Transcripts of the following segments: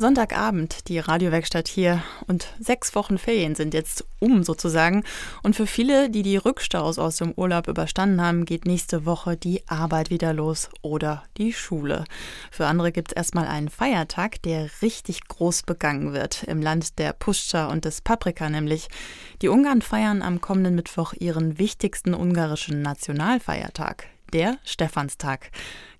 Sonntagabend, die Radiowerkstatt hier und sechs Wochen Ferien sind jetzt um sozusagen. Und für viele, die die Rückstaus aus dem Urlaub überstanden haben, geht nächste Woche die Arbeit wieder los oder die Schule. Für andere gibt es erstmal einen Feiertag, der richtig groß begangen wird, im Land der Puszcza und des Paprika nämlich. Die Ungarn feiern am kommenden Mittwoch ihren wichtigsten ungarischen Nationalfeiertag, der Stephanstag.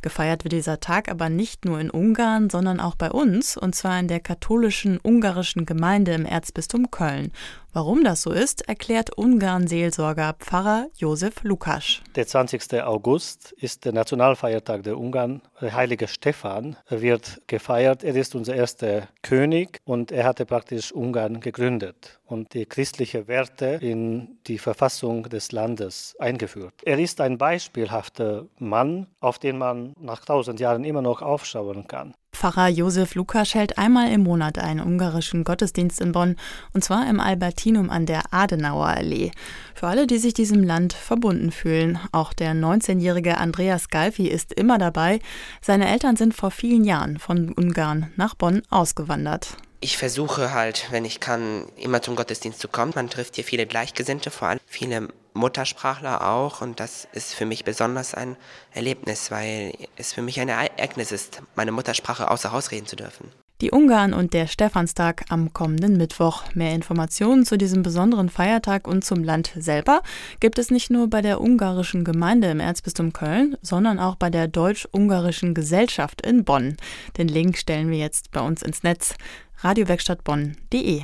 Gefeiert wird dieser Tag aber nicht nur in Ungarn, sondern auch bei uns, und zwar in der katholischen ungarischen Gemeinde im Erzbistum Köln. Warum das so ist, erklärt Ungarn-Seelsorger Pfarrer Josef Lukasch. Der 20. August ist der Nationalfeiertag der Ungarn. Der heilige Stephan wird gefeiert. Er ist unser erster König und er hatte praktisch Ungarn gegründet und die christlichen Werte in die Verfassung des Landes eingeführt. Er ist ein beispielhafter Mann, auf den man nach tausend Jahren immer noch aufschauen kann. Pfarrer Josef Lukas hält einmal im Monat einen ungarischen Gottesdienst in Bonn, und zwar im Albertinum an der Adenauer Allee. Für alle, die sich diesem Land verbunden fühlen. Auch der 19-jährige Andreas Galfi ist immer dabei. Seine Eltern sind vor vielen Jahren von Ungarn nach Bonn ausgewandert. Ich versuche halt, wenn ich kann, immer zum Gottesdienst zu kommen. Man trifft hier viele Gleichgesinnte, vor allem viele Muttersprachler auch. Und das ist für mich besonders ein Erlebnis, weil es für mich ein Ereignis ist, meine Muttersprache außer Haus reden zu dürfen. Die Ungarn und der Stephanstag am kommenden Mittwoch. Mehr Informationen zu diesem besonderen Feiertag und zum Land selber gibt es nicht nur bei der ungarischen Gemeinde im Erzbistum Köln, sondern auch bei der Deutsch-Ungarischen Gesellschaft in Bonn. Den Link stellen wir jetzt bei uns ins Netz radiowerkstattbonn.de.